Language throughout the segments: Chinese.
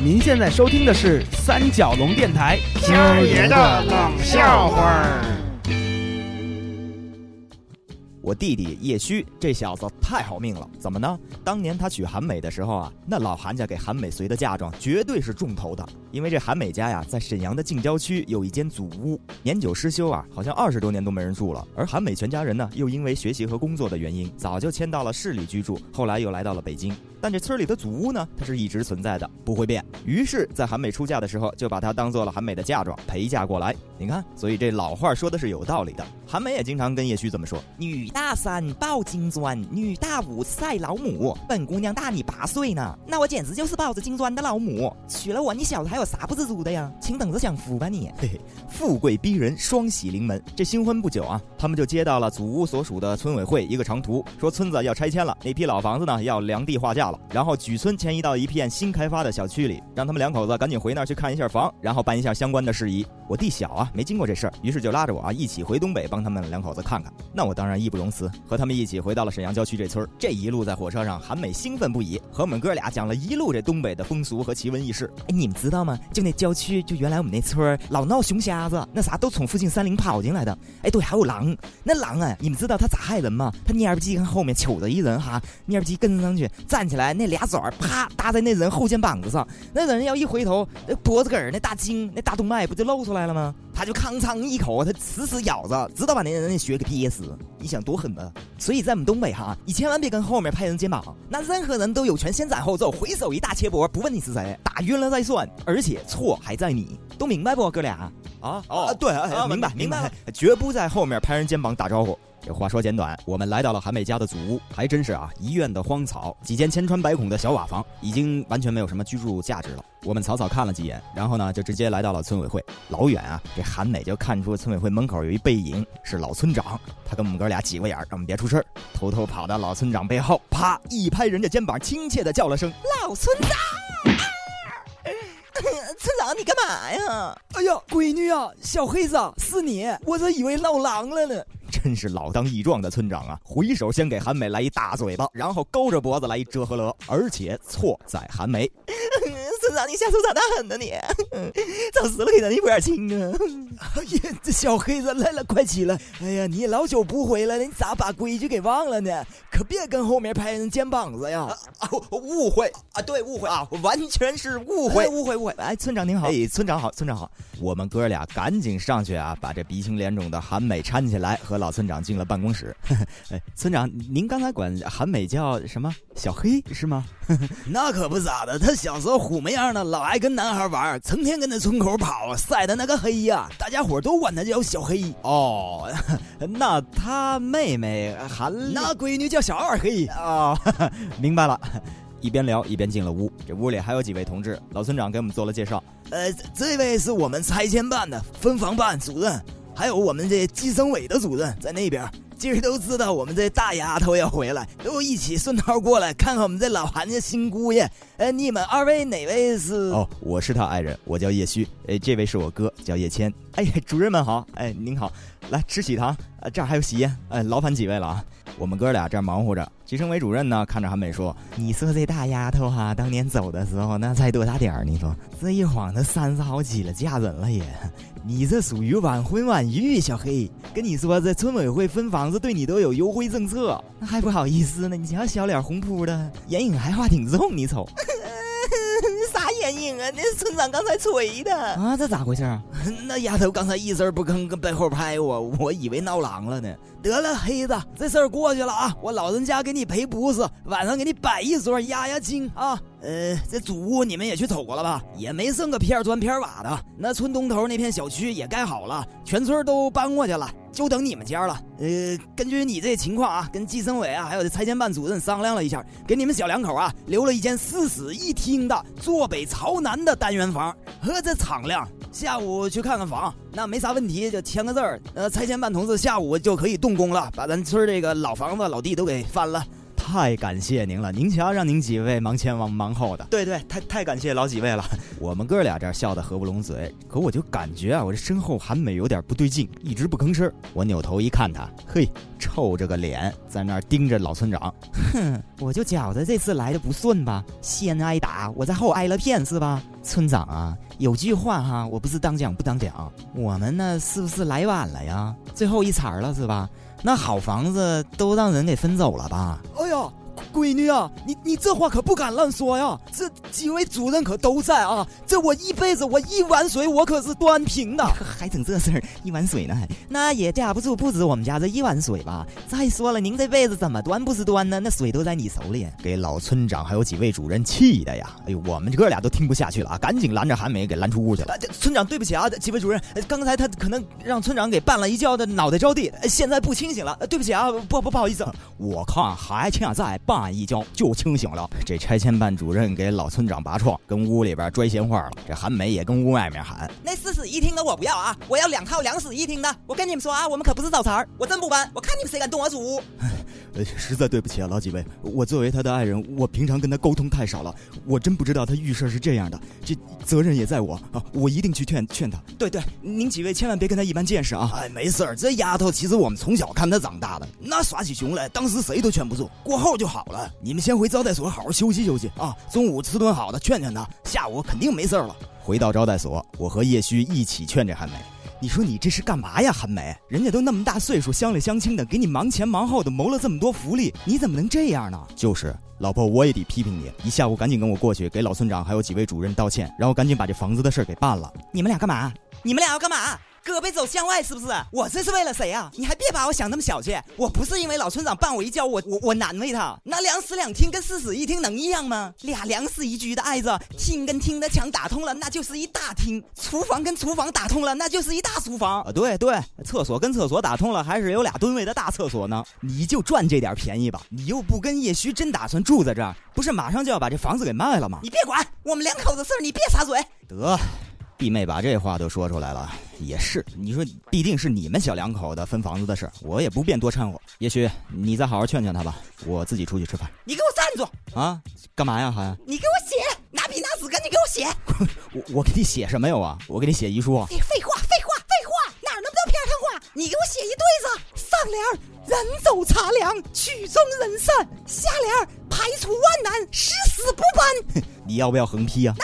您现在收听的是三角龙电台今儿爷的冷笑话儿。我弟弟叶虚这小子太好命了，怎么呢？当年他娶韩美的时候啊，那老韩家给韩美随的嫁妆绝对是重头的，因为这韩美家呀，在沈阳的近郊区有一间祖屋，年久失修啊，好像二十多年都没人住了。而韩美全家人呢，又因为学习和工作的原因，早就迁到了市里居住，后来又来到了北京。但这村里的祖屋呢，它是一直存在的，不会变。于是，在韩美出嫁的时候，就把它当做了韩美的嫁妆陪嫁过来。你看，所以这老话说的是有道理的。韩梅也经常跟叶旭这么说：“女大三抱金砖，女大五赛老母。本姑娘大你八岁呢，那我简直就是抱着金砖的老母。娶了我，你小子还有啥不知足的呀？请等着享福吧你！嘿嘿，富贵逼人，双喜临门。这新婚不久啊，他们就接到了祖屋所属的村委会一个长途，说村子要拆迁了，那批老房子呢要量地划价了。”然后举村迁移到一片新开发的小区里，让他们两口子赶紧回那儿去看一下房，然后办一下相关的事宜。我弟小啊，没经过这事儿，于是就拉着我啊一起回东北帮让他们两口子看看。那我当然义不容辞，和他们一起回到了沈阳郊区这村儿。这一路在火车上，韩美兴奋不已，和我们哥俩讲了一路这东北的风俗和奇闻异事。哎，你们知道吗？就那郊区，就原来我们那村儿老闹熊瞎子，那啥都从附近山林跑进来的。哎，对，还有狼。那狼啊，你们知道他咋害人吗？他蔫不唧跟后面瞅着一人哈，蔫不唧跟上去，站起来那俩爪啪搭在那人后肩膀子上，那人要一回头，那脖子根那大筋那大动脉不就露出来了吗？他就吭哧一口，他死死咬着，直到把那人的血给憋死。你想多狠吧？所以在我们东北哈，你千万别跟后面拍人肩膀，那任何人都有权先斩后奏，回手一大切脖，不问你是谁，打晕了再算，而且错还在你，都明白不，哥俩？啊哦，对，明白明白，绝不在后面拍人肩膀打招呼。这话说简短，我们来到了韩美家的祖屋，还真是啊，一院的荒草，几间千疮百孔的小瓦房，已经完全没有什么居住价值了。我们草草看了几眼，然后呢，就直接来到了村委会。老远啊，这韩美就看出村委会门口有一背影，是老村长。他跟我们哥俩挤过眼，让我们别出声偷偷跑到老村长背后，啪一拍人家肩膀，亲切的叫了声“老村长”。村长，你干嘛呀？哎呀，闺女啊，小黑子，是你，我这以为闹狼了呢。真是老当益壮的村长啊！回手先给韩美来一大嘴巴，然后勾着脖子来一折合乐，而且错在韩梅。村长，你下手咋那狠呢你？找死了给咱一点亲啊！哎呀，这小黑子来了，快起来！哎呀，你老久不回来了，你咋把规矩给忘了呢？可别跟后面拍人肩膀子呀！啊，误会啊，对，误会啊，完全是误会，误会，误会！哎，村长您好，哎，村长好，村长好，我们哥俩赶紧上去啊，把这鼻青脸肿的韩美搀起来，和老村长进了办公室。哎，村长，您刚才管韩美叫什么？小黑是吗？那可不咋的，他小时候虎模样呢，老爱跟男孩玩，成天跟那村口跑，晒的那个黑呀，大家伙都管他叫小黑。哦，那他妹妹韩，那闺女叫小二黑啊，明白了。一边聊一边进了屋，这屋里还有几位同志，老村长给我们做了介绍。呃，这位是我们拆迁办的分房办主任，还有我们这计生委的主任在那边。今儿都知道我们这大丫头要回来，都一起顺道过来看看我们这老韩家新姑爷。哎，你们二位哪位是？哦，我是他爱人，我叫叶虚。哎，这位是我哥，叫叶谦。哎，主任们好。哎，您好，来吃喜糖。啊，这儿还有喜宴。哎，劳烦几位了啊。我们哥俩这儿忙活着。计生委主任呢，看着韩美说：“你说这大丫头哈，当年走的时候那才多大点儿？你说这一晃都三十好几了，嫁人了也。你这属于晚婚晚育，小黑。跟你说，这村委会分房子对你都有优惠政策，那还不好意思呢？你瞧小脸红扑的，眼影还画挺重，你瞅。”啥眼影啊？那村长刚才锤的啊？这咋回事啊？那丫头刚才一声不吭，跟背后拍我，我以为闹狼了呢。得了，黑子，这事儿过去了啊！我老人家给你赔不是，晚上给你摆一桌压压惊啊。呃，这祖屋你们也去瞅过了吧？也没剩个片砖片瓦的。那村东头那片小区也盖好了，全村都搬过去了，就等你们家了。呃，根据你这情况啊，跟计生委啊，还有这拆迁办主任商量了一下，给你们小两口啊留了一间四室一厅的坐北朝南的单元房，呵，这敞亮。下午去看看房，那没啥问题，就签个字儿。呃，拆迁办同志下午就可以动工了，把咱村这个老房子老地都给翻了。太感谢您了！您瞧，让您几位忙前忙忙后的。对对，太太感谢老几位了。我们哥俩这笑得合不拢嘴，可我就感觉啊，我这身后韩美有点不对劲，一直不吭声。我扭头一看他，嘿，臭着个脸在那儿盯着老村长。哼，我就觉得这次来的不顺吧，先挨打，我在后挨了骗是吧？村长啊，有句话哈，我不是当讲不当讲，我们呢是不是来晚了呀？最后一茬了是吧？那好房子都让人给分走了吧？闺女啊，你你这话可不敢乱说呀！这几位主任可都在啊！这我一辈子我一碗水我可是端平的，还整这事儿一碗水呢？那也架不住不止我们家这一碗水吧？再说了，您这辈子怎么端不是端呢？那水都在你手里，给老村长还有几位主任气的呀！哎呦，我们哥俩都听不下去了啊！赶紧拦着韩梅给拦出屋去了。村长对不起啊，几位主任，刚才他可能让村长给绊了一跤的脑袋着地，现在不清醒了，对不起啊，不不不好意思。我看还欠债。绊一浇就清醒了。这拆迁办主任给老村长拔创，跟屋里边拽闲话了。这韩梅也跟屋外面喊：“那四室一厅的我不要啊，我要两套两室一厅的。我跟你们说啊，我们可不是找茬儿，我真不搬。我看你们谁敢动我主屋。”呃，实在对不起啊，老几位，我作为他的爱人，我平常跟他沟通太少了，我真不知道他遇事是这样的。这责任也在我啊，我一定去劝劝他。对对，您几位千万别跟他一般见识啊。哎，没事儿，这丫头其实我们从小看她长大的，那耍起熊来，当时谁都劝不住，过后就好了。你们先回招待所好好休息休息啊，中午吃顿好的，劝劝她，下午肯定没事了。回到招待所，我和叶旭一起劝这韩梅。你说你这是干嘛呀，韩梅？人家都那么大岁数，乡里乡亲的，给你忙前忙后的谋了这么多福利，你怎么能这样呢？就是，老婆，我也得批评你，一下午赶紧跟我过去，给老村长还有几位主任道歉，然后赶紧把这房子的事给办了。你们俩干嘛？你们俩要干嘛？胳膊肘向外是不是？我这是为了谁啊？你还别把我想那么小气。我不是因为老村长绊我一跤，我我我难为他。那两室两厅跟四室一厅能一样吗？俩两室一居的挨着，厅跟厅的墙打通了，那就是一大厅；厨房跟厨房打通了，那就是一大厨房。啊，对对，厕所跟厕所打通了，还是有俩吨位的大厕所呢。你就赚这点便宜吧，你又不跟叶虚真打算住在这儿，不是马上就要把这房子给卖了吗？你别管，我们两口子事儿，你别插嘴。得。弟妹把这话都说出来了，也是。你说必定是你们小两口的分房子的事，我也不便多掺和。也许你再好好劝劝他吧，我自己出去吃饭。你给我站住！啊，干嘛呀，还？你给我写，拿笔拿纸，赶紧给我写。我我给你写什么有啊？我给你写遗书。你废话，废话，废话，哪那么多片儿话？你给我写一对子，上联人走茶凉，曲终人散；下联排除万难，誓死不搬。你要不要横批啊？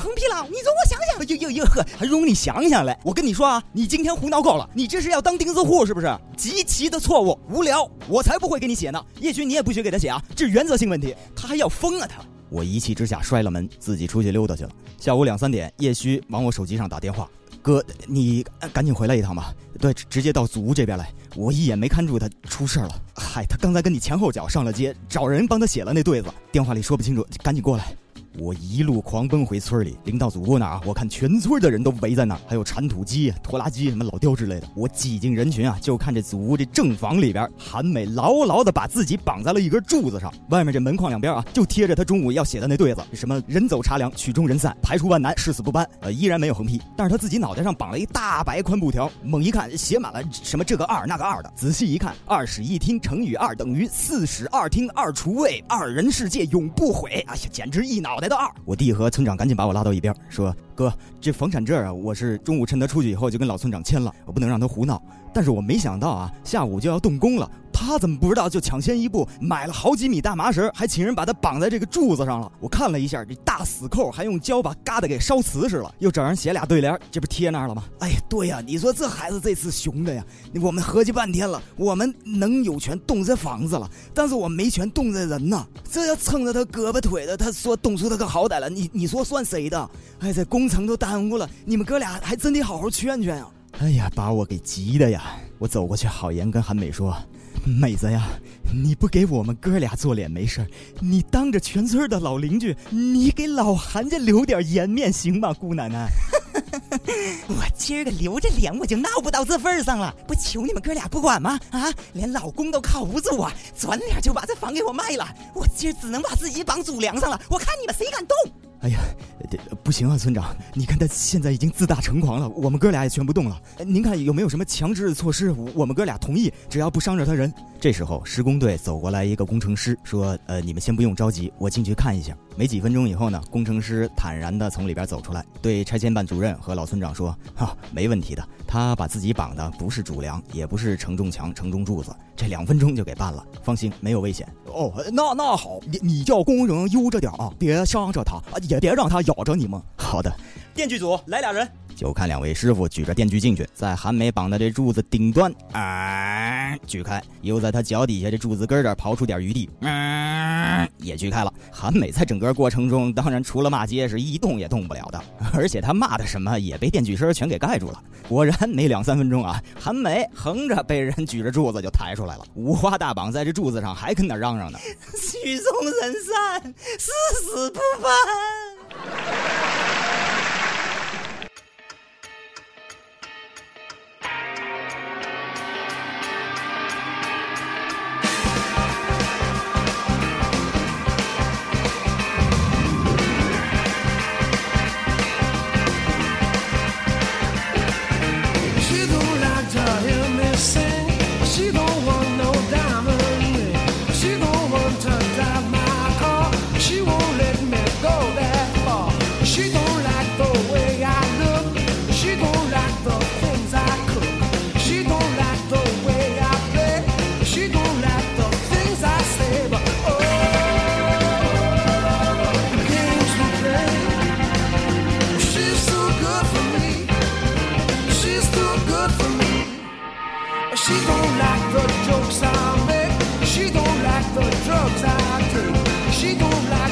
横批了。你容我想想。哟哟哟呵，还容你想想嘞？我跟你说啊，你今天胡闹够了。你这是要当钉子户是不是？极其的错误，无聊。我才不会给你写呢。叶军，你也不许给他写啊，这是原则性问题。他还要疯啊他！我一气之下摔了门，自己出去溜达去了。下午两三点，叶虚往我手机上打电话：“哥，你赶紧回来一趟吧。对，直接到祖屋这边来。我一眼没看住他出事了。嗨，他刚才跟你前后脚上了街，找人帮他写了那对子。电话里说不清楚，赶紧过来。”我一路狂奔回村里，临到祖屋那儿，我看全村的人都围在那儿，还有铲土机、拖拉机、什么老刁之类的。我挤进人群啊，就看这祖屋这正房里边，韩美牢牢的把自己绑在了一根柱子上，外面这门框两边啊，就贴着他中午要写的那对子，什么人走茶凉，曲终人散，排除万难，誓死不搬。呃，依然没有横批，但是他自己脑袋上绑了一大白宽布条，猛一看写满了什么这个二那个二的。仔细一看，二室一厅乘以二等于四室二厅二厨卫，二人世界永不毁。哎呀，简直一脑袋的二。我弟和村长赶紧把我拉到一边，说：“哥，这房产证啊，我是中午趁他出去以后就跟老村长签了，我不能让他胡闹。但是我没想到啊，下午就要动工了。”他怎么不知道？就抢先一步买了好几米大麻绳，还请人把它绑在这个柱子上了。我看了一下，这大死扣还用胶把疙瘩给烧瓷实了，又找人写俩对联，这不贴那儿了吗？哎呀，对呀，你说这孩子这次熊的呀！我们合计半天了，我们能有权动这房子了，但是我没权动这人呐。这要蹭着他胳膊腿的，他说动出他个好歹了，你你说算谁的？哎，这工程都耽误了，你们哥俩还真得好好劝劝呀！哎呀，把我给急的呀！我走过去，好言跟韩美说。妹子呀，你不给我们哥俩做脸没事你当着全村的老邻居，你给老韩家留点颜面行吗？姑奶奶，我今儿个留着脸，我就闹不到这份上了。不求你们哥俩不管吗？啊，连老公都靠不住啊，转脸就把这房给我卖了。我今儿只能把自己绑祖梁上了。我看你们谁敢动？哎呀，不行啊，村长，你看他现在已经自大成狂了，我们哥俩也劝不动了。您看有没有什么强制的措施？我们哥俩同意，只要不伤着他人。这时候施工队走过来一个工程师，说：“呃，你们先不用着急，我进去看一下。”没几分钟以后呢，工程师坦然地从里边走出来，对拆迁办主任和老村长说：“哈，没问题的。他把自己绑的不是主梁，也不是承重墙、承重柱子，这两分钟就给办了，放心，没有危险。”哦，那那好，你你叫工人悠着点啊，别伤着他，也别让他咬找着你吗。好的，电锯组来俩人。就看两位师傅举着电锯进去，在韩美绑的这柱子顶端啊锯开，又在他脚底下这柱子根这刨出点余地，嗯，也锯开了。韩美在整个过程中，当然除了骂街是一动也动不了的，而且他骂的什么也被电锯声全给盖住了。果然没两三分钟啊，韩美横着被人举着柱子就抬出来了，五花大绑在这柱子上，还跟那嚷嚷呢：“曲终人散，誓死不放。” She don't like the jokes I make. She don't like the drugs I do. She don't like.